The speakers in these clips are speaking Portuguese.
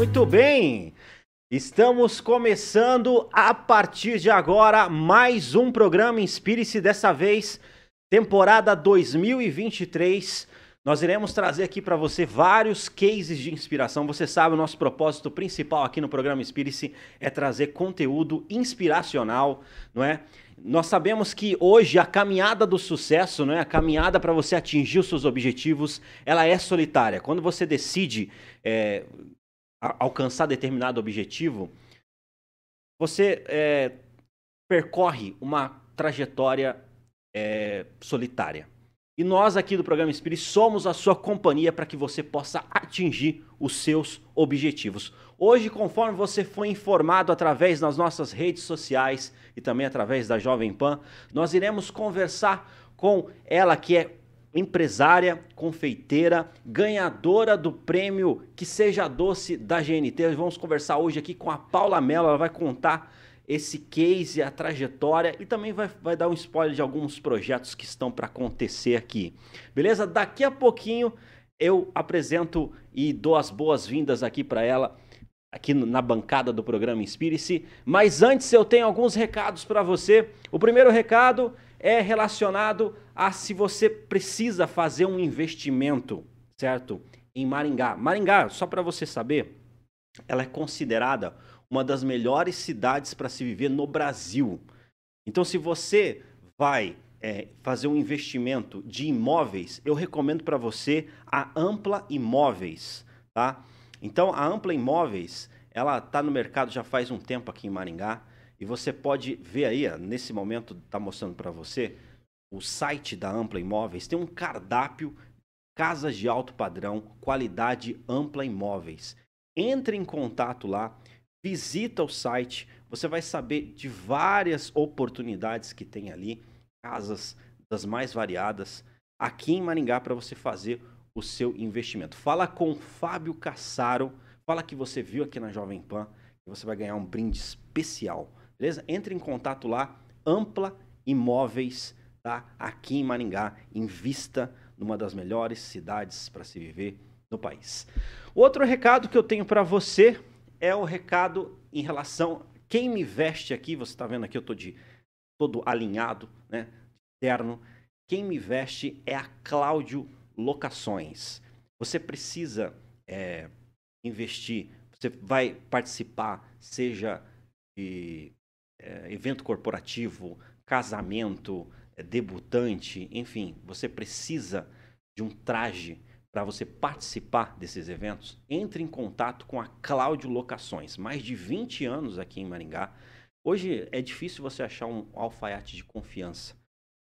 Muito bem! Estamos começando a partir de agora mais um programa Inspire-se, dessa vez, temporada 2023. Nós iremos trazer aqui para você vários cases de inspiração. Você sabe, o nosso propósito principal aqui no programa Inspire-se é trazer conteúdo inspiracional, não é? Nós sabemos que hoje a caminhada do sucesso, não é? a caminhada para você atingir os seus objetivos, ela é solitária. Quando você decide é, alcançar determinado objetivo, você é, percorre uma trajetória é, solitária. E nós aqui do programa Spirit somos a sua companhia para que você possa atingir os seus objetivos. Hoje, conforme você foi informado através das nossas redes sociais e também através da Jovem Pan, nós iremos conversar com ela que é empresária, confeiteira, ganhadora do prêmio Que Seja Doce da GNT. Vamos conversar hoje aqui com a Paula Mello, ela vai contar esse case, a trajetória e também vai, vai dar um spoiler de alguns projetos que estão para acontecer aqui. Beleza? Daqui a pouquinho eu apresento e dou as boas-vindas aqui para ela aqui na bancada do programa Inspire-se. Mas antes eu tenho alguns recados para você. O primeiro recado é relacionado a se você precisa fazer um investimento, certo? Em Maringá. Maringá, só para você saber, ela é considerada uma das melhores cidades para se viver no Brasil. Então, se você vai é, fazer um investimento de imóveis, eu recomendo para você a Ampla Imóveis, tá? Então, a Ampla Imóveis, ela está no mercado já faz um tempo aqui em Maringá. E você pode ver aí, nesse momento está mostrando para você, o site da Ampla Imóveis tem um cardápio casas de alto padrão, qualidade ampla imóveis. Entre em contato lá, visita o site, você vai saber de várias oportunidades que tem ali, casas das mais variadas, aqui em Maringá para você fazer o seu investimento. Fala com Fábio Cassaro, fala que você viu aqui na Jovem Pan e você vai ganhar um brinde especial. Beleza? Entre em contato lá, Ampla Imóveis, tá? Aqui em Maringá, invista numa das melhores cidades para se viver no país. Outro recado que eu tenho para você é o recado em relação quem me veste aqui, você está vendo aqui eu tô de todo alinhado, né? Terno. Quem me veste é a Cláudio Locações. Você precisa é, investir, você vai participar, seja de é, evento corporativo, casamento, é, debutante, enfim, você precisa de um traje para você participar desses eventos, entre em contato com a Cláudio Locações. Mais de 20 anos aqui em Maringá. Hoje é difícil você achar um alfaiate de confiança,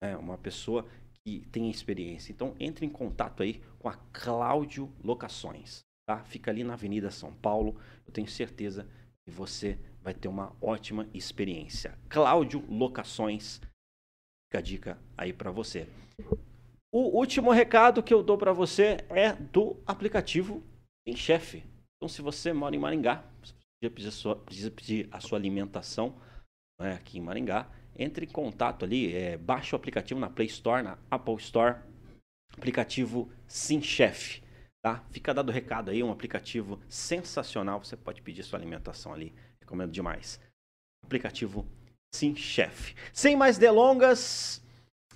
né? uma pessoa que tem experiência. Então, entre em contato aí com a Cláudio Locações. Tá? Fica ali na Avenida São Paulo. Eu tenho certeza que você vai ter uma ótima experiência. Cláudio Locações, fica a dica aí para você. O último recado que eu dou para você é do aplicativo Em Chefe. Então, se você mora em Maringá, precisa pedir a sua, alimentação né, aqui em Maringá, entre em contato ali, é, baixe o aplicativo na Play Store, na Apple Store, aplicativo Sim Chef. Tá? Fica dado o recado aí, um aplicativo sensacional. Você pode pedir sua alimentação ali Recomendo demais. Aplicativo Sim Chef. Sem mais delongas,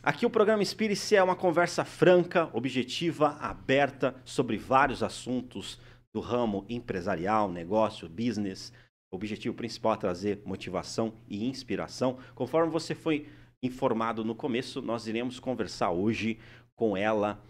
aqui o programa Inspire-se é uma conversa franca, objetiva, aberta sobre vários assuntos do ramo empresarial, negócio, business. O objetivo principal é trazer motivação e inspiração. Conforme você foi informado no começo, nós iremos conversar hoje com ela.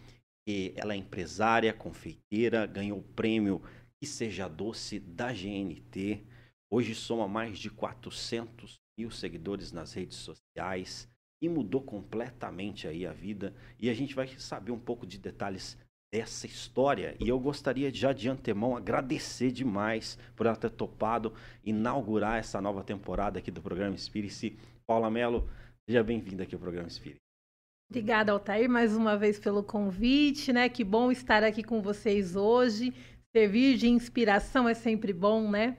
Ela é empresária, confeiteira, ganhou o prêmio Que Seja Doce da GNT. Hoje soma mais de 400 mil seguidores nas redes sociais e mudou completamente aí a vida. E a gente vai saber um pouco de detalhes dessa história. E eu gostaria já de antemão agradecer demais por ela ter topado inaugurar essa nova temporada aqui do programa Spirit. Paula Mello, seja bem-vinda aqui ao programa Spirit. Obrigada, Altair, mais uma vez pelo convite, né? Que bom estar aqui com vocês hoje. Servir de inspiração é sempre bom, né?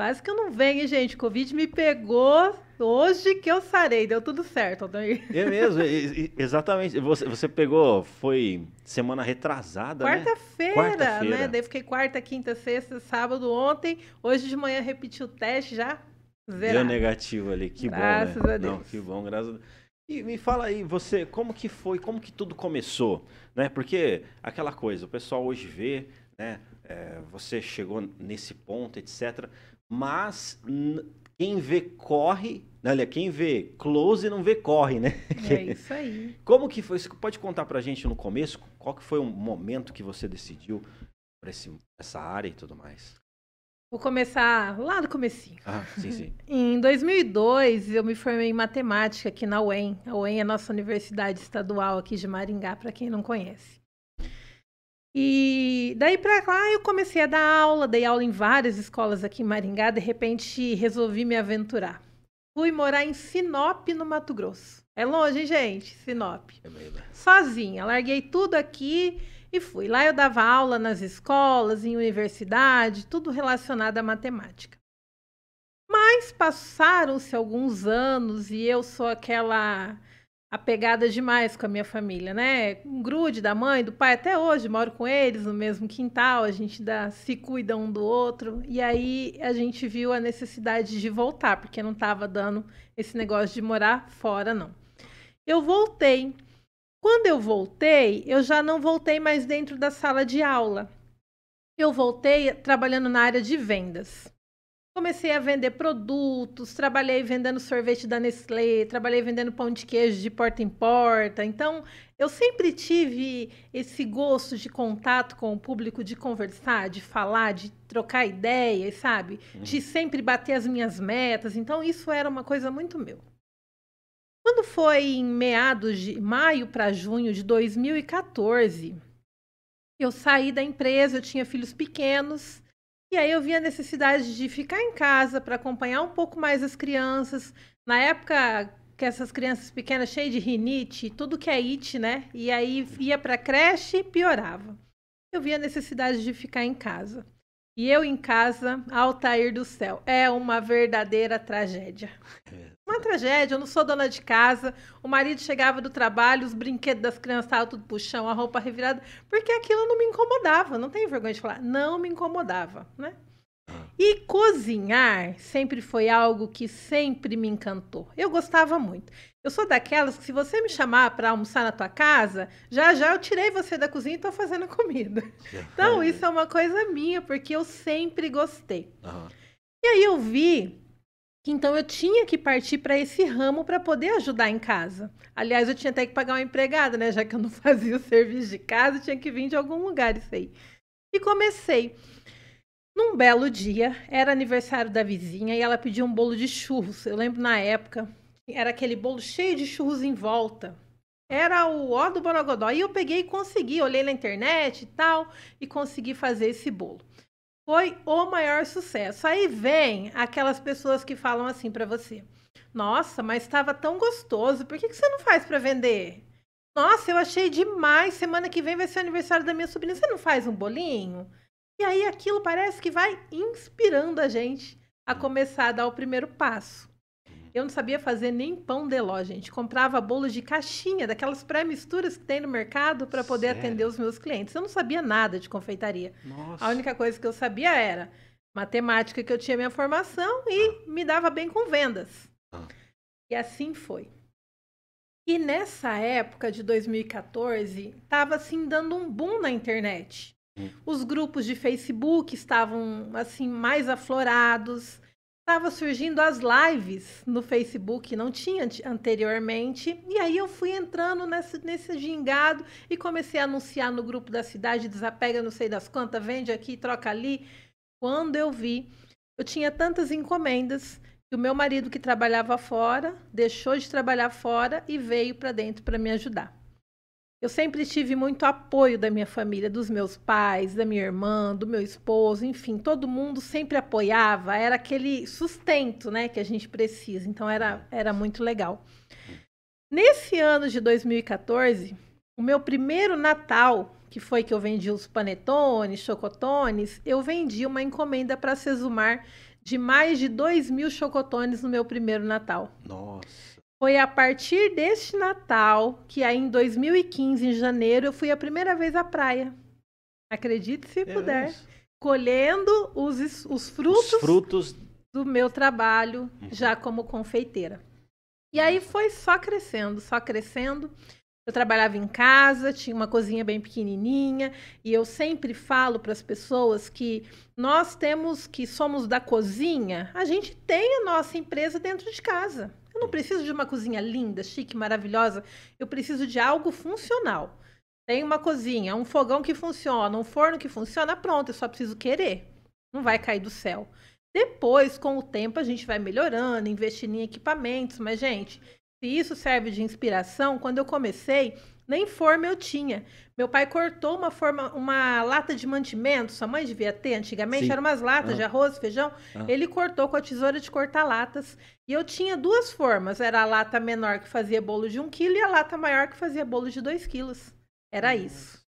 Quase que eu não venho, hein, gente. Covid me pegou hoje que eu sarei. Deu tudo certo, Aldair. É mesmo, exatamente. Você, você pegou, foi semana retrasada, né? Quarta-feira, né? Quarta né? Daí fiquei quarta, quinta, sexta, sábado, ontem. Hoje de manhã repeti o teste já. Zerado. Deu negativo ali, que graças bom, né? a Deus. Não, que bom, graças a Deus. E me fala aí, você, como que foi, como que tudo começou, né? Porque aquela coisa, o pessoal hoje vê, né? É, você chegou nesse ponto, etc. Mas quem vê corre, né? olha, quem vê close não vê corre, né? É isso aí. Como que foi? Você pode contar pra gente no começo qual que foi o momento que você decidiu para essa área e tudo mais? Vou começar lá do comecinho. Ah, sim, sim. em 2002, eu me formei em matemática aqui na UEM. A UEM é a nossa universidade estadual aqui de Maringá, para quem não conhece. E daí para lá eu comecei a dar aula, dei aula em várias escolas aqui em Maringá, de repente resolvi me aventurar. Fui morar em Sinop, no Mato Grosso. É longe, hein, gente? Sinop. É meio... Sozinha. Larguei tudo aqui e fui. Lá eu dava aula nas escolas, em universidade, tudo relacionado à matemática. Mas passaram-se alguns anos e eu sou aquela apegada demais com a minha família, né? Um grude da mãe, do pai, até hoje moro com eles no mesmo quintal, a gente dá, se cuida um do outro. E aí a gente viu a necessidade de voltar, porque não estava dando esse negócio de morar fora, não. Eu voltei quando eu voltei, eu já não voltei mais dentro da sala de aula. Eu voltei trabalhando na área de vendas. Comecei a vender produtos, trabalhei vendendo sorvete da Nestlé, trabalhei vendendo pão de queijo de porta em porta. Então, eu sempre tive esse gosto de contato com o público, de conversar, de falar, de trocar ideias, sabe? Uhum. De sempre bater as minhas metas. Então, isso era uma coisa muito meu. Quando foi em meados de maio para junho de 2014, eu saí da empresa, eu tinha filhos pequenos, e aí eu vi a necessidade de ficar em casa para acompanhar um pouco mais as crianças. Na época que essas crianças pequenas cheias de rinite, tudo que é it, né? E aí ia para creche e piorava. Eu vi a necessidade de ficar em casa. E eu em casa, Altair do céu, é uma verdadeira tragédia. É. Uma tragédia, eu não sou dona de casa. O marido chegava do trabalho, os brinquedos das crianças estavam tudo pro chão, a roupa revirada, porque aquilo não me incomodava. Não tenho vergonha de falar, não me incomodava, né? Ah. E cozinhar sempre foi algo que sempre me encantou. Eu gostava muito. Eu sou daquelas que se você me chamar para almoçar na tua casa, já já eu tirei você da cozinha e estou fazendo comida. Então isso é uma coisa minha, porque eu sempre gostei. Uhum. E aí eu vi que então eu tinha que partir para esse ramo para poder ajudar em casa. Aliás, eu tinha até que pagar uma empregada, né? Já que eu não fazia o serviço de casa, tinha que vir de algum lugar isso aí. E comecei. Num belo dia, era aniversário da vizinha e ela pediu um bolo de churros. Eu lembro na época, era aquele bolo cheio de churros em volta. Era o ó do Borogodó. E eu peguei e consegui, olhei na internet e tal, e consegui fazer esse bolo. Foi o maior sucesso. Aí vem aquelas pessoas que falam assim para você: Nossa, mas estava tão gostoso, por que, que você não faz para vender? Nossa, eu achei demais. Semana que vem vai ser o aniversário da minha sobrinha. Você não faz um bolinho? E aí aquilo parece que vai inspirando a gente a começar a dar o primeiro passo. Eu não sabia fazer nem pão de ló, gente. Comprava bolos de caixinha, daquelas pré-misturas que tem no mercado para poder Sério? atender os meus clientes. Eu não sabia nada de confeitaria. Nossa. A única coisa que eu sabia era matemática, que eu tinha minha formação, e ah. me dava bem com vendas. Ah. E assim foi. E nessa época de 2014, estava assim dando um boom na internet. Hum. Os grupos de Facebook estavam assim mais aflorados estava surgindo as lives no Facebook, não tinha anteriormente. E aí eu fui entrando nesse, nesse gingado e comecei a anunciar no grupo da cidade, desapega não sei das quantas, vende aqui, troca ali. Quando eu vi, eu tinha tantas encomendas que o meu marido que trabalhava fora, deixou de trabalhar fora e veio para dentro para me ajudar. Eu sempre tive muito apoio da minha família, dos meus pais, da minha irmã, do meu esposo, enfim, todo mundo sempre apoiava, era aquele sustento, né, que a gente precisa. Então era, era muito legal. Nesse ano de 2014, o meu primeiro Natal, que foi que eu vendi os panetones, chocotones, eu vendi uma encomenda para Sesumar de mais de 2 mil chocotones no meu primeiro Natal. Nossa. Foi a partir deste Natal que aí em 2015, em janeiro, eu fui a primeira vez à praia. Acredite se É puder. Colhendo os, os frutos, Os frutos. do meu trabalho Uhum. já como confeiteira. E aí foi só crescendo, só crescendo. Eu trabalhava em casa, tinha uma cozinha bem pequenininha, e eu sempre falo para as pessoas que nós temos que somos da cozinha, a gente tem a nossa empresa dentro de casa. Eu não preciso de uma cozinha linda, chique, maravilhosa, eu preciso de algo funcional. Tem uma cozinha, um fogão que funciona, um forno que funciona, pronto, eu só preciso querer. Não vai cair do céu. Depois, com o tempo, a gente vai melhorando, investindo em equipamentos. Mas, gente, se isso serve de inspiração, quando eu comecei, nem forma eu tinha. Meu pai cortou uma forma, uma lata de mantimento, sua mãe devia ter antigamente, Sim. eram umas latas Ah. de arroz, feijão. Ah. Ele cortou com a tesoura de cortar latas. E eu tinha duas formas. Era a lata menor que fazia bolo de um quilo e a lata maior que fazia bolo de dois quilos. Era isso.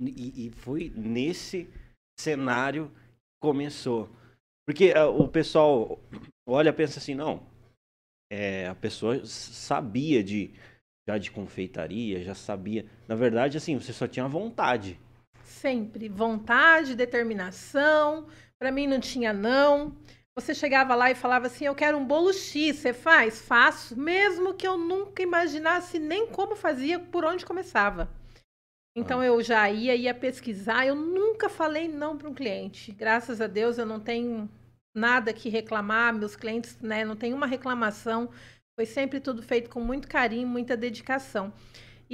E, e foi nesse cenário que começou. Porque ah, o pessoal olha pensa assim, não. é, a pessoa sabia de já de confeitaria, já sabia. Na verdade, assim, você só tinha vontade. Sempre vontade, determinação. Para mim não tinha não. Você chegava lá e falava assim: "Eu quero um bolo X, você faz?" Faço, mesmo que eu nunca imaginasse nem como fazia, por onde começava. Então eu já ia ia pesquisar, eu nunca falei não para um cliente. Graças a Deus eu não tenho nada que reclamar, meus clientes, né, não tem uma reclamação. Foi sempre tudo feito com muito carinho, muita dedicação.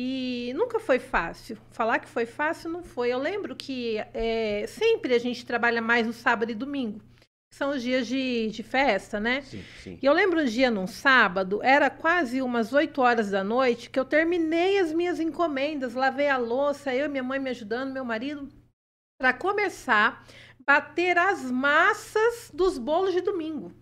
E nunca foi fácil. Falar que foi fácil não foi. Eu lembro que é, sempre a gente trabalha mais no sábado e domingo, que são os dias de, de festa, né? Sim, sim. E eu lembro um dia num sábado, era quase umas 8 horas da noite, que eu terminei as minhas encomendas, lavei a louça, eu e minha mãe me ajudando, meu marido, para começar a bater as massas dos bolos de domingo.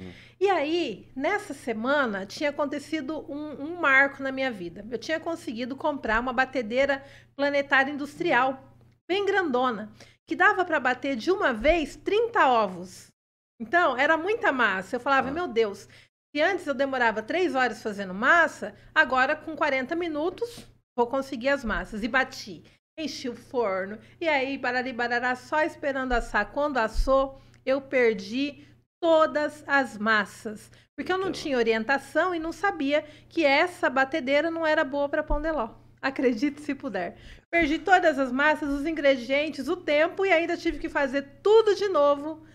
Hum. E aí, nessa semana, tinha acontecido um, um marco na minha vida. Eu tinha conseguido comprar uma batedeira planetária industrial, bem grandona, que dava para bater de uma vez 30 ovos. Então, era muita massa. Eu falava, Ah. meu Deus, se antes eu demorava três horas fazendo massa, agora com 40 minutos vou conseguir as massas. E bati. Enchi o forno. E aí, barari barará, só esperando assar. Quando assou, eu perdi todas as massas. Porque eu não Então. tinha orientação e não sabia que essa batedeira não era boa para pão de ló. Acredite se puder. Perdi todas as massas, os ingredientes, o tempo e ainda tive que fazer tudo de novo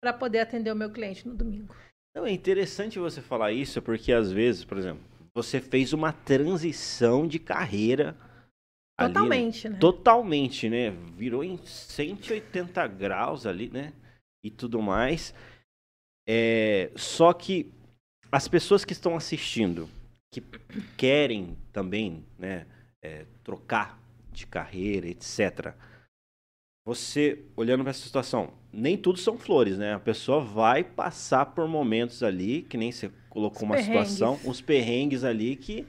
para poder atender o meu cliente no domingo. Não, é interessante você falar isso, porque às vezes, por exemplo, você fez uma transição de carreira. ali, né? Totalmente, né? Totalmente, né? Virou em 180 graus ali, né? E tudo mais. É, só que as pessoas que estão assistindo, que querem também, né, é, trocar de carreira, etc. Você, olhando para essa situação, nem tudo são flores, né? A pessoa vai passar por momentos ali, que nem você colocou Os uma perrengues. situação, uns perrengues ali que.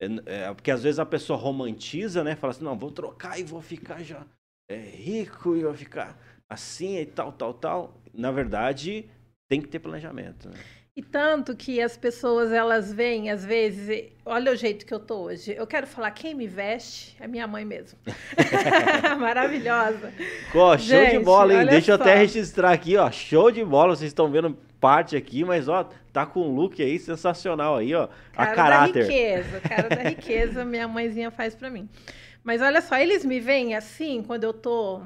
É, é, porque às vezes a pessoa romantiza, né? Fala assim, não, vou trocar e vou ficar já é, rico e vou ficar assim e tal, tal, tal. Na verdade, tem que ter planejamento. Né? E tanto que as pessoas elas veem às vezes, olha o jeito que eu tô hoje. Eu quero falar quem me veste é minha mãe mesmo. Maravilhosa. Show de Gente, bola, hein? Deixa eu até só. registrar aqui, ó. Show de bola. Vocês estão vendo parte aqui, mas ó, tá com um look aí sensacional aí, ó. a Cara caráter. da riqueza, cara da riqueza, minha mãezinha faz pra mim. Mas olha só, eles me veem assim quando eu tô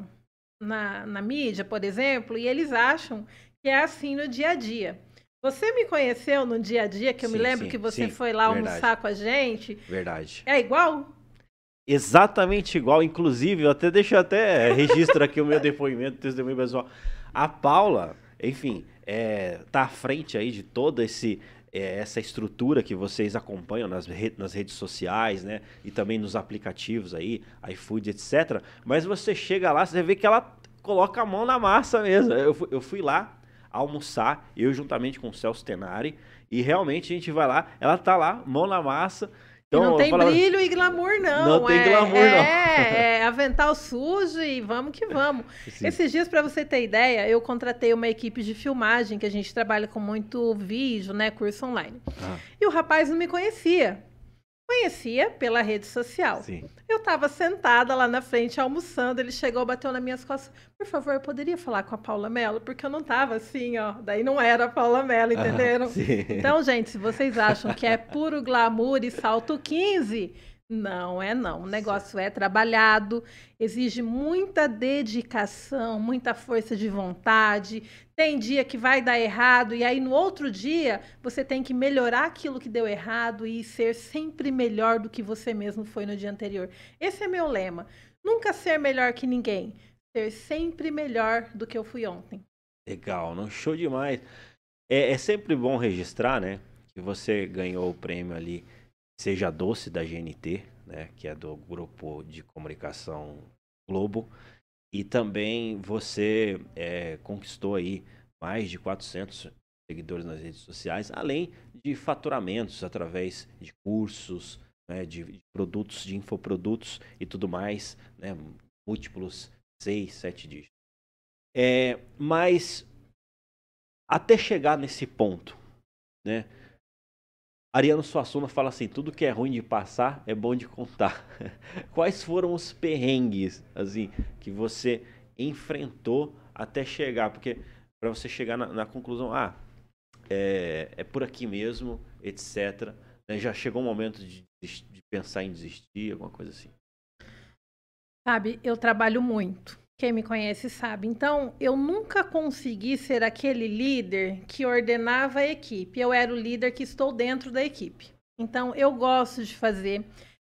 na, na mídia, por exemplo, e eles acham que é assim no dia a dia. Você me conheceu no dia a dia, que eu me Sim, lembro sim, que você sim, foi lá verdade. almoçar com a gente. Verdade. É igual? Exatamente igual, inclusive, eu até deixo até registro aqui o meu depoimento, testemunho pessoal. A Paula, enfim, é, tá à frente aí de toda esse é, essa estrutura que vocês acompanham nas, re- nas redes sociais, né? E também nos aplicativos aí, iFood, etc. Mas você chega lá, você vê que ela coloca a mão na massa mesmo. Eu, eu fui lá almoçar, eu juntamente com o Celso Tenari, e realmente a gente vai lá, ela tá lá, mão na massa, Então, não tem brilho e glamour, não. Não tem é, glamour, é, não. É, avental sujo e vamos que vamos. Sim. Esses dias, para você ter ideia, eu contratei uma equipe de filmagem, que a gente trabalha com muito vídeo, né? Curso online. Ah. E o rapaz não me conhecia. Conhecia pela rede social. Sim. Eu estava sentada lá na frente almoçando, ele chegou, bateu nas minhas costas. Por favor, eu poderia falar com a Paula Mello? Porque eu não estava assim, ó. Daí não era a Paula Mello, entenderam? Ah, então, gente, se vocês acham que é puro glamour e salto 15, não é não. O negócio é trabalhado, exige muita dedicação, muita força de vontade. Tem dia que vai dar errado e aí no outro dia você tem que melhorar aquilo que deu errado e ser sempre melhor do que você mesmo foi no dia anterior. Esse é meu lema. Nunca ser melhor que ninguém, ser sempre melhor do que eu fui ontem. Legal, não show demais. É, é sempre bom registrar, né, que você ganhou o prêmio ali Seja Doce da GNT, né, que é do grupo de comunicação Globo. E também você é, conquistou aí mais de 400 seguidores nas redes sociais, além de faturamentos através de cursos, né, de, de, produtos, de infoprodutos e tudo mais, né, múltiplos 6, 7 dígitos. É, mas até chegar nesse ponto, né, Ariano Suassuna fala assim: tudo que é ruim de passar é bom de contar. Quais foram os perrengues assim que você enfrentou até chegar? Porque para você chegar na, na conclusão, ah, é, é, por aqui mesmo, etc. Né? Já chegou o um momento de, de pensar em desistir, alguma coisa assim? Sabe, eu trabalho muito. Quem me conhece sabe. Então, eu nunca consegui ser aquele líder que ordenava a equipe. Eu era o líder que estou dentro da equipe. Então, eu gosto de fazer.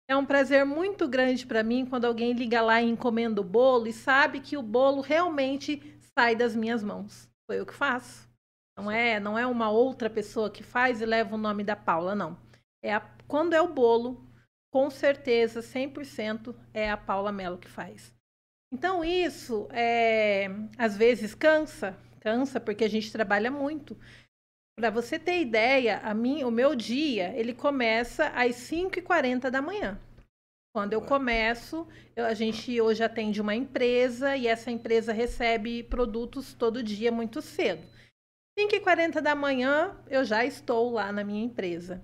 É um prazer muito grande para mim quando alguém liga lá e encomenda o bolo e sabe que o bolo realmente sai das minhas mãos. Foi eu que faço. Não é, não é uma outra pessoa que faz e leva o nome da Paula, não. É a, quando é o bolo, com certeza, 100% é a Paula Mello que faz. Então, isso é, às vezes cansa, cansa porque a gente trabalha muito. Para você ter ideia, a mim, o meu dia ele começa às 5h40 da manhã. Quando eu começo, eu, a gente hoje atende uma empresa e essa empresa recebe produtos todo dia muito cedo. 5h40 da manhã, eu já estou lá na minha empresa.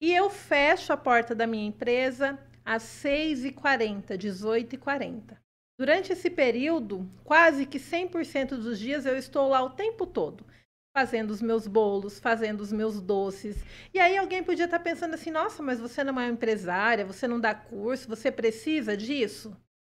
E eu fecho a porta da minha empresa às 6h40, 18h40. Durante esse período, quase que 100% dos dias eu estou lá o tempo todo, fazendo os meus bolos, fazendo os meus doces. E aí alguém podia estar pensando assim: nossa, mas você não é empresária, você não dá curso, você precisa disso?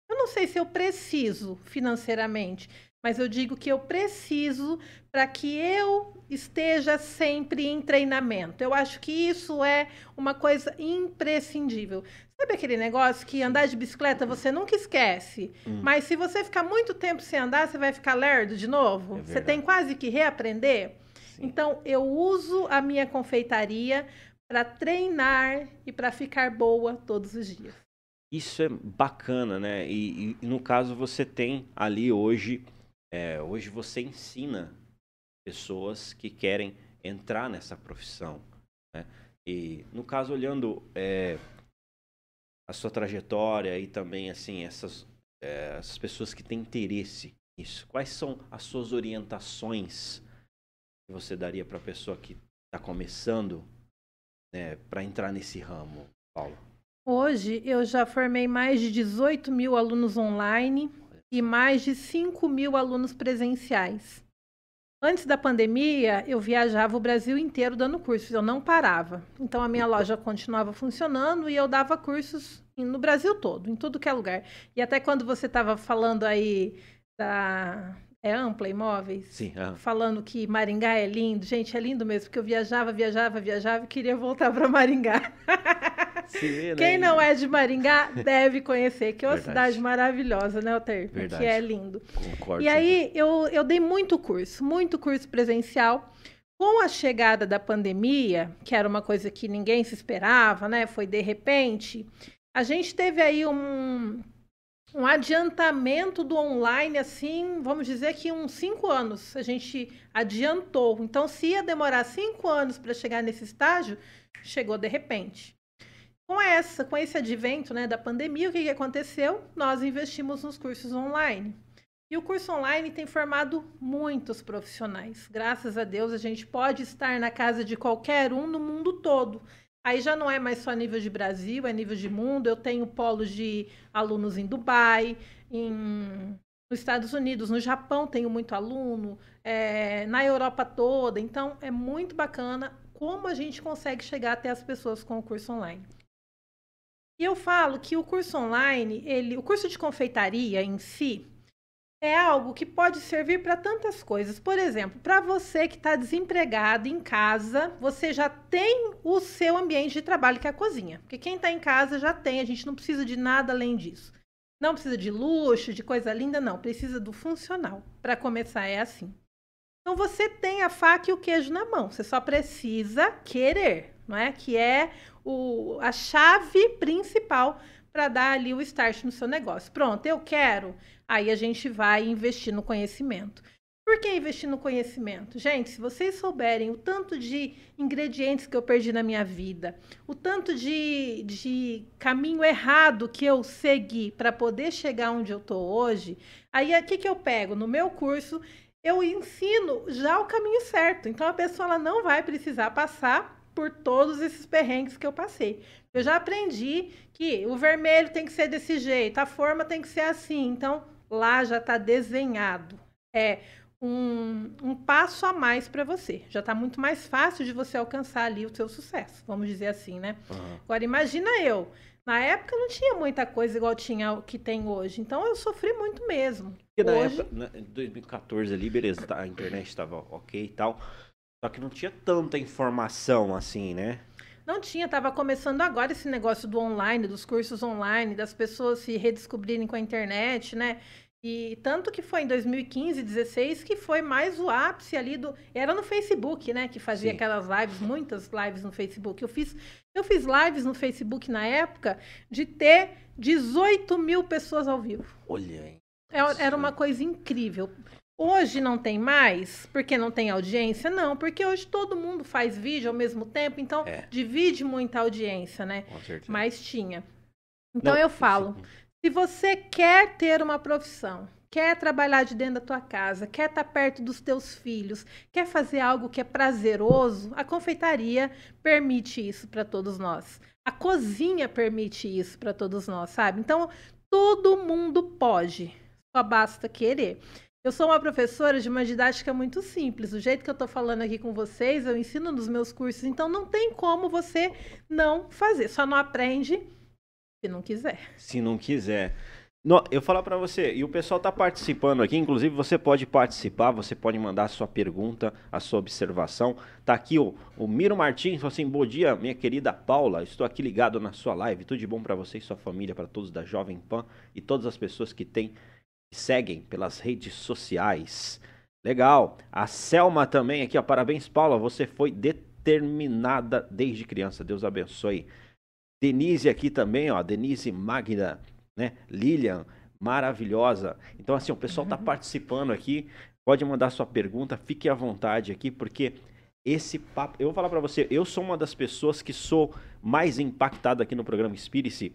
Eu não sei se eu preciso financeiramente, mas eu digo que eu preciso para que eu esteja sempre em treinamento. Eu acho que isso é uma coisa imprescindível. Sabe aquele negócio que andar de bicicleta você nunca esquece, hum. mas se você ficar muito tempo sem andar, você vai ficar lerdo de novo? É você tem quase que reaprender? Sim. Então, eu uso a minha confeitaria para treinar e para ficar boa todos os dias. Isso é bacana, né? E, e no caso, você tem ali hoje, é, hoje você ensina pessoas que querem entrar nessa profissão. Né? E no caso, olhando é, a sua trajetória e também assim essas, é, essas pessoas que têm interesse nisso, quais são as suas orientações que você daria para a pessoa que está começando né, para entrar nesse ramo, Paulo? Hoje eu já formei mais de 18 mil alunos online e mais de 5 mil alunos presenciais. Antes da pandemia, eu viajava o Brasil inteiro dando cursos, eu não parava. Então a minha loja continuava funcionando e eu dava cursos no Brasil todo, em tudo que é lugar. E até quando você estava falando aí da é ampla imóveis? Sim. Falando que Maringá é lindo. Gente, é lindo mesmo, porque eu viajava, viajava, viajava e queria voltar para Maringá. Vê, né? Quem não é de Maringá deve conhecer, que é uma Verdade. cidade maravilhosa, né, Alter? Que é lindo. Concordo. E aí eu, eu dei muito curso, muito curso presencial. Com a chegada da pandemia, que era uma coisa que ninguém se esperava, né? Foi de repente, a gente teve aí um, um adiantamento do online, assim, vamos dizer que uns cinco anos a gente adiantou. Então, se ia demorar cinco anos para chegar nesse estágio, chegou de repente. Com essa, com esse advento né, da pandemia, o que, que aconteceu? Nós investimos nos cursos online. E o curso online tem formado muitos profissionais. Graças a Deus, a gente pode estar na casa de qualquer um no mundo todo. Aí já não é mais só nível de Brasil, é nível de mundo. Eu tenho polos de alunos em Dubai, em, nos Estados Unidos, no Japão tenho muito aluno, é, na Europa toda. Então é muito bacana como a gente consegue chegar até as pessoas com o curso online. E eu falo que o curso online, ele, o curso de confeitaria em si, é algo que pode servir para tantas coisas. Por exemplo, para você que está desempregado em casa, você já tem o seu ambiente de trabalho, que é a cozinha. Porque quem está em casa já tem, a gente não precisa de nada além disso. Não precisa de luxo, de coisa linda, não. Precisa do funcional. Para começar, é assim. Então você tem a faca e o queijo na mão. Você só precisa querer, não é? Que é o, a chave principal para dar ali o start no seu negócio. Pronto, eu quero. Aí a gente vai investir no conhecimento. Por que investir no conhecimento? Gente, se vocês souberem o tanto de ingredientes que eu perdi na minha vida, o tanto de, de caminho errado que eu segui para poder chegar onde eu estou hoje, aí o que, que eu pego? No meu curso, eu ensino já o caminho certo. Então a pessoa ela não vai precisar passar por todos esses perrengues que eu passei. Eu já aprendi que o vermelho tem que ser desse jeito, a forma tem que ser assim. Então, lá já está desenhado. É um, um, passo a mais para você. Já está muito mais fácil de você alcançar ali o seu sucesso, vamos dizer assim, né? Uhum. Agora, imagina eu. Na época não tinha muita coisa igual tinha que tem hoje. Então eu sofri muito mesmo. Porque hoje... na época, em 2014 ali, beleza, tá, a internet estava ok e tal. Só que não tinha tanta informação assim, né? Não tinha, estava começando agora esse negócio do online, dos cursos online, das pessoas se redescobrirem com a internet, né? E tanto que foi em 2015, 16 que foi mais o ápice ali do. Era no Facebook, né? Que fazia Sim. aquelas lives, muitas lives no Facebook. Eu fiz, eu fiz lives no Facebook na época de ter 18 mil pessoas ao vivo. Olha, hein? É, era uma coisa incrível. Hoje não tem mais, porque não tem audiência? Não, porque hoje todo mundo faz vídeo ao mesmo tempo, então é. divide muita audiência, né? Com certeza. Mas tinha. Então não, eu falo, sim. se você quer ter uma profissão, quer trabalhar de dentro da tua casa, quer estar perto dos teus filhos, quer fazer algo que é prazeroso, a confeitaria permite isso para todos nós. A cozinha permite isso para todos nós, sabe? Então, todo mundo pode, só basta querer. Eu sou uma professora de uma didática muito simples. O jeito que eu estou falando aqui com vocês, eu ensino nos meus cursos. Então, não tem como você não fazer. Só não aprende se não quiser. Se não quiser. No, eu falar para você, e o pessoal está participando aqui, inclusive você pode participar, você pode mandar a sua pergunta, a sua observação. Tá aqui o, o Miro Martins, assim, bom dia, minha querida Paula, estou aqui ligado na sua live, tudo de bom para você e sua família, para todos da Jovem Pan e todas as pessoas que têm seguem pelas redes sociais. Legal. A Selma também aqui, ó. Parabéns, Paula. Você foi determinada desde criança. Deus abençoe. Denise aqui também, ó. Denise Magda, né? Lilian, maravilhosa. Então, assim, o pessoal tá uhum. participando aqui. Pode mandar sua pergunta. Fique à vontade aqui, porque esse papo. Eu vou falar para você, eu sou uma das pessoas que sou mais impactado aqui no programa Espírito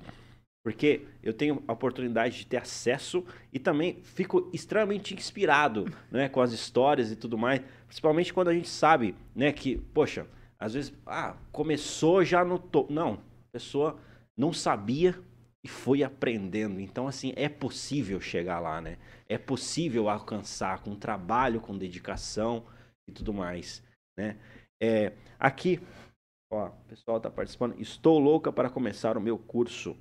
porque eu tenho a oportunidade de ter acesso e também fico extremamente inspirado né, com as histórias e tudo mais, principalmente quando a gente sabe né, que, poxa, às vezes, ah, começou já no topo. Não, a pessoa não sabia e foi aprendendo. Então, assim, é possível chegar lá, né? É possível alcançar com trabalho, com dedicação e tudo mais, né? É, aqui, ó, o pessoal está participando. Estou louca para começar o meu curso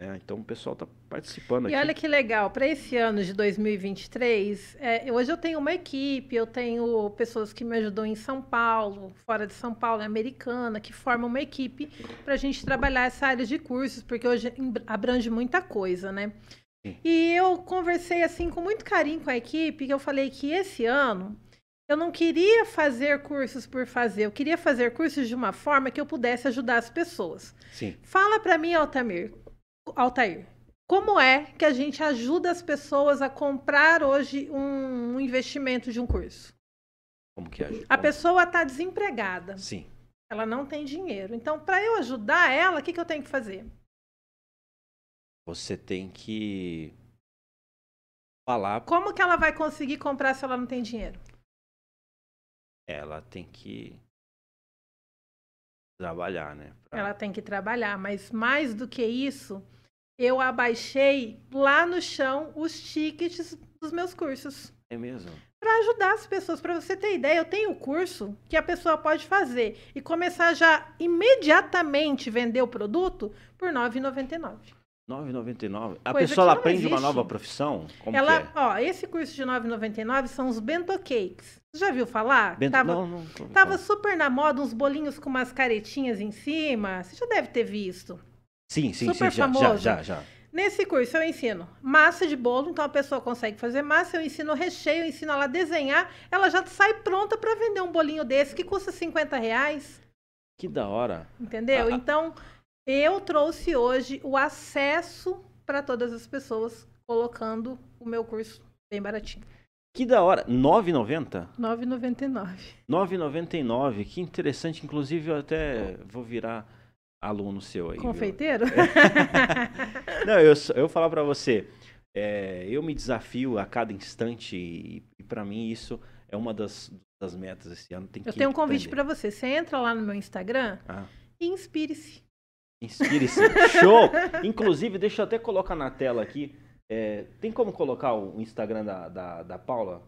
é, então o pessoal está participando aqui. E olha que legal, para esse ano de 2023, é, hoje eu tenho uma equipe, eu tenho pessoas que me ajudam em São Paulo, fora de São Paulo, americana, que formam uma equipe para a gente trabalhar essa área de cursos, porque hoje abrange muita coisa, né? Sim. E eu conversei assim com muito carinho com a equipe, que eu falei que esse ano eu não queria fazer cursos por fazer, eu queria fazer cursos de uma forma que eu pudesse ajudar as pessoas. Sim. Fala para mim, Altamir, Altair, como é que a gente ajuda as pessoas a comprar hoje um, investimento de um curso? Como que ajuda? A pessoa está desempregada. Sim. Ela não tem dinheiro. Então, para eu ajudar ela, o que, que eu tenho que fazer? Você tem que falar. Como que ela vai conseguir comprar se ela não tem dinheiro? Ela tem que trabalhar, né? Pra- Ela tem que trabalhar, mas mais do que isso, eu abaixei lá no chão os tickets dos meus cursos. É mesmo. Para ajudar as pessoas, para você ter ideia, eu tenho um curso que a pessoa pode fazer e começar já imediatamente vender o produto por R$ 9,99. 9,99. A Coisa pessoa ela aprende uma existe. nova profissão? Como Ela, que é? ó, esse curso de R$ 9,99 são os bento cakes. Você já viu falar? Bento- Tava, Não, não. não- tava super na moda uns bolinhos com umas caretinhas em cima. Você já deve ter visto. Sim, sim, super sim. Já, já, famoso. já, já. Nesse curso eu ensino massa de bolo, então a pessoa consegue fazer massa, eu ensino recheio, eu ensino ela a desenhar, ela já sai pronta para vender um bolinho desse que custa 50 reais, Que da hora. entendeu? Ah, ah. Então eu trouxe hoje o acesso para todas as pessoas, colocando o meu curso bem baratinho. Que da hora. 9,90? R$ 9,99. 9,99. Que interessante. Inclusive, eu até vou virar aluno seu aí. Confeiteiro? Não, eu, eu vou falar pra você. é, eu me desafio a cada instante e, e para mim isso é uma das, das metas esse ano. Tem eu tenho um convite para você. Você entra lá no meu Instagram Ah, e inspire-se. Inspire-se. Show! Inclusive, deixa eu até colocar na tela aqui. é, tem como colocar o Instagram da, da, da Paula?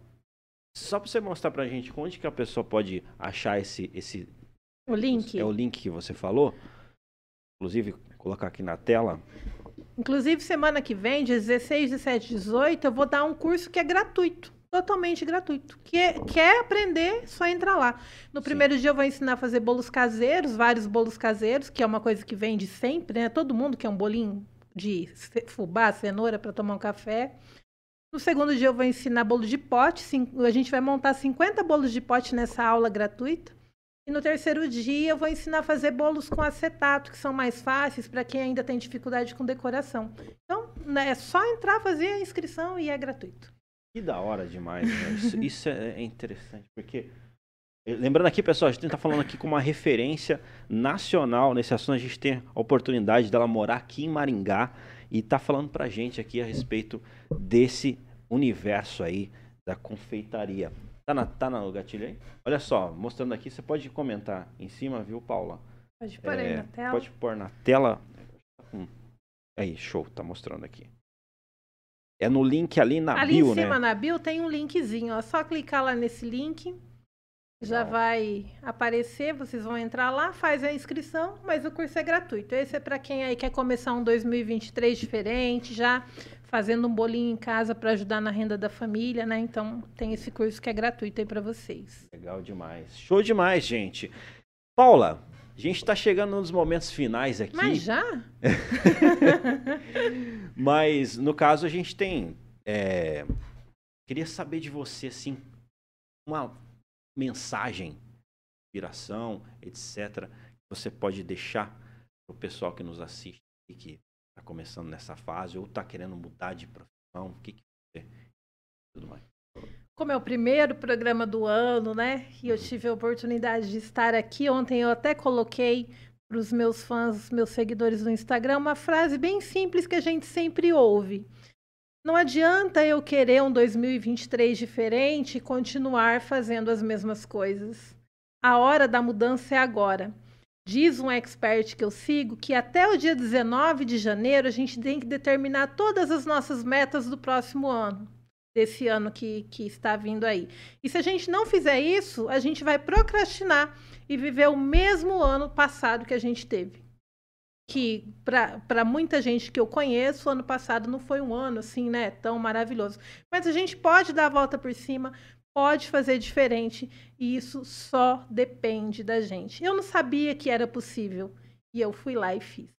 Só pra você mostrar pra gente onde que a pessoa pode achar esse, esse O link. É o link que você falou. Inclusive, colocar aqui na tela. Inclusive, semana que vem, dia 16, 17, 18, eu vou dar um curso que é gratuito. Totalmente gratuito. Que quer aprender, só entra lá. No Sim. primeiro dia eu vou ensinar a fazer bolos caseiros, vários bolos caseiros, que é uma coisa que vende sempre, né? Todo mundo quer um bolinho de fubá, cenoura para tomar um café. No segundo dia eu vou ensinar bolo de pote. A gente vai montar 50 bolos de pote nessa aula gratuita. E no terceiro dia eu vou ensinar a fazer bolos com acetato, que são mais fáceis para quem ainda tem dificuldade com decoração. Então, né, é só entrar, fazer a inscrição e é gratuito. Que da hora demais. né? Isso, isso é é interessante, porque. eh, Lembrando aqui, pessoal, a gente está falando aqui com uma referência nacional nesse assunto. A gente tem a oportunidade dela morar aqui em Maringá e tá falando pra gente aqui a respeito desse universo aí da confeitaria. Tá, na, tá no gatilho aí? Olha só, mostrando aqui, você pode comentar em cima, viu, Paula? Pode pôr aí É, na tela. Pode pôr na tela. Hum. Aí, show, tá mostrando aqui. É no link ali na Ali bio, em cima, né? na bio, tem um linkzinho. É só clicar lá nesse link. Já Legal. vai aparecer, vocês vão entrar lá, faz a inscrição, mas o curso é gratuito. Esse é para quem aí quer começar um 2023 diferente, já fazendo um bolinho em casa para ajudar na renda da família, né? Então, tem esse curso que é gratuito aí para vocês. Legal demais. Show demais, gente. Paula, a gente tá chegando nos momentos finais aqui. Mas já? Mas, no caso, a gente tem. é, Queria saber de você, assim, uma mensagem, inspiração, etc., que você pode deixar para o pessoal que nos assiste e que está começando nessa fase ou está querendo mudar de profissão. O que, que você. Tudo mais. Como é o primeiro programa do ano, né? E eu tive a oportunidade de estar aqui. Ontem eu até coloquei para os meus fãs, meus seguidores no Instagram, uma frase bem simples que a gente sempre ouve. Não adianta eu querer um 2023 diferente e continuar fazendo as mesmas coisas. A hora da mudança é agora. Diz um expert que eu sigo que até o dia 19 de janeiro a gente tem que determinar todas as nossas metas do próximo ano desse ano que, que está vindo aí. E se a gente não fizer isso, a gente vai procrastinar e viver o mesmo ano passado que a gente teve. Que para muita gente que eu conheço, o ano passado não foi um ano assim, né, tão maravilhoso. Mas a gente pode dar a volta por cima, pode fazer diferente, e isso só depende da gente. Eu não sabia que era possível, e eu fui lá e fiz.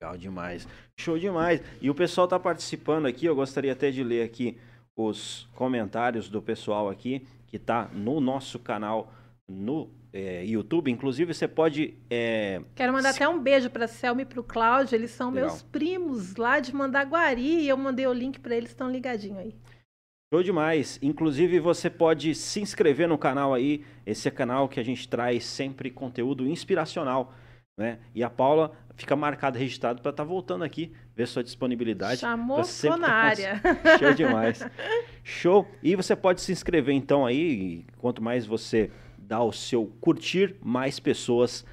Legal demais. Show demais. E o pessoal está participando aqui. Eu gostaria até de ler aqui os comentários do pessoal aqui que está no nosso canal no é, YouTube. Inclusive, você pode. é, Quero mandar Se- até um beijo para Selma e para o Cláudio. Eles são Legal. meus primos lá de Mandaguari. E eu mandei o link para eles, estão ligadinhos aí. Show demais. Inclusive, você pode se inscrever no canal aí. Esse é canal que a gente traz sempre conteúdo inspiracional. Né? E a Paula fica marcada, registrado para estar tá voltando aqui, ver sua disponibilidade. Chamou tá na área. Show demais. Show. E você pode se inscrever então aí. Quanto mais você dá o seu curtir, mais pessoas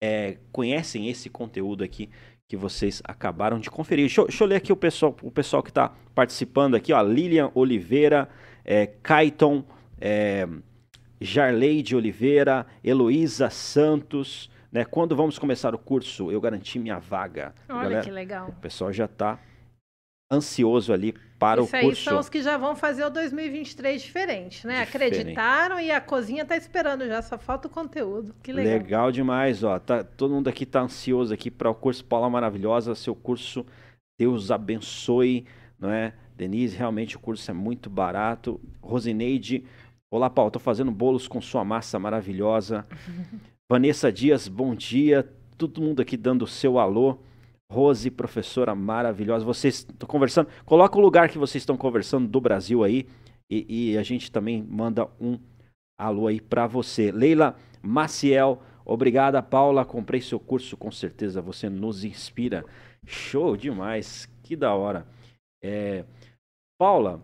é, conhecem esse conteúdo aqui que vocês acabaram de conferir. Deixa eu, deixa eu ler aqui o pessoal, o pessoal que está participando aqui, ó. Lilian Oliveira, é, Kaiton, é, Jarleide Oliveira, Heloísa Santos. Né? Quando vamos começar o curso, eu garanti minha vaga. Olha Galera, que legal. O pessoal já está ansioso ali para Isso o curso. Isso aí são os que já vão fazer o 2023 diferente, né? Diferente. Acreditaram e a cozinha está esperando já, só falta o conteúdo. Que legal. Legal demais, ó. Tá, todo mundo aqui está ansioso aqui para o curso Paula Maravilhosa, seu curso. Deus abençoe, não é? Denise, realmente o curso é muito barato. Rosineide, olá, Paulo, estou fazendo bolos com sua massa maravilhosa. Vanessa Dias, bom dia. Todo mundo aqui dando o seu alô. Rose, professora maravilhosa. Vocês estão conversando. Coloca o lugar que vocês estão conversando do Brasil aí. E, e a gente também manda um alô aí para você. Leila Maciel, obrigada, Paula. Comprei seu curso, com certeza você nos inspira. Show demais, que da hora. É, Paula,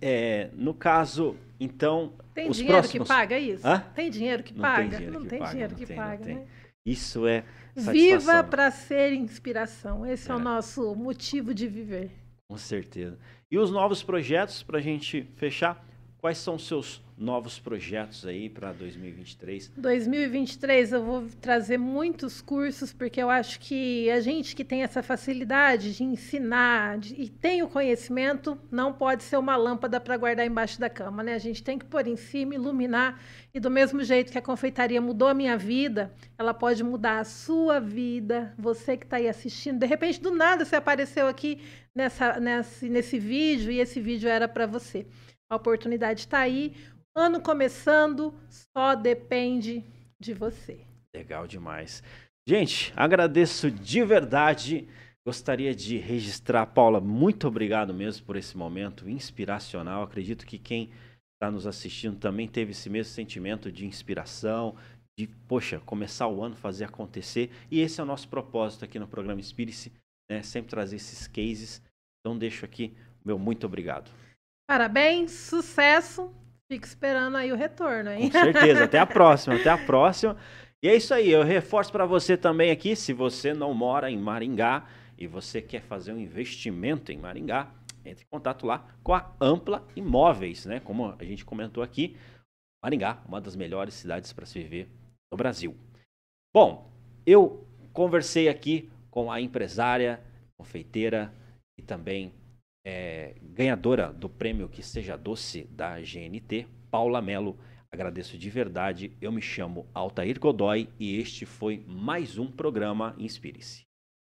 é, no caso, então. Tem dinheiro próximos... que paga isso? Hã? Tem dinheiro que não paga? Tem dinheiro não que tem paga, dinheiro que paga, né? Isso é Viva para ser inspiração. Esse é. é o nosso motivo de viver. Com certeza. E os novos projetos, para a gente fechar, quais são os seus novos projetos aí para 2023? 2023 eu vou trazer muitos cursos, porque eu acho que a gente que tem essa facilidade de ensinar de, e tem o conhecimento, não pode ser uma lâmpada para guardar embaixo da cama, né? A gente tem que pôr em cima, iluminar, e do mesmo jeito que a confeitaria mudou a minha vida, ela pode mudar a sua vida, você que está aí assistindo. De repente, do nada, você apareceu aqui nessa, nesse, nesse vídeo e esse vídeo era para você. A oportunidade está aí. Ano começando, só depende de você. Legal demais. Gente, agradeço de verdade. Gostaria de registrar, Paula, muito obrigado mesmo por esse momento inspiracional. Acredito que quem está nos assistindo também teve esse mesmo sentimento de inspiração, de, poxa, começar o ano, fazer acontecer. E esse é o nosso propósito aqui no programa Inspire-se, né? sempre trazer esses cases. Então, deixo aqui meu muito obrigado. Parabéns, sucesso Fico esperando aí o retorno, hein? Com certeza. Até a próxima. Até a próxima. E é isso aí. Eu reforço para você também aqui, se você não mora em Maringá e você quer fazer um investimento em Maringá, entre em contato lá com a Ampla Imóveis, né? Como a gente comentou aqui, Maringá, uma das melhores cidades para se viver no Brasil. Bom, eu conversei aqui com a empresária, confeiteira e também é, ganhadora do prêmio Que Seja Doce da GNT, Paula Melo. Agradeço de verdade. Eu me chamo Altair Godoy e este foi mais um programa Inspire-se.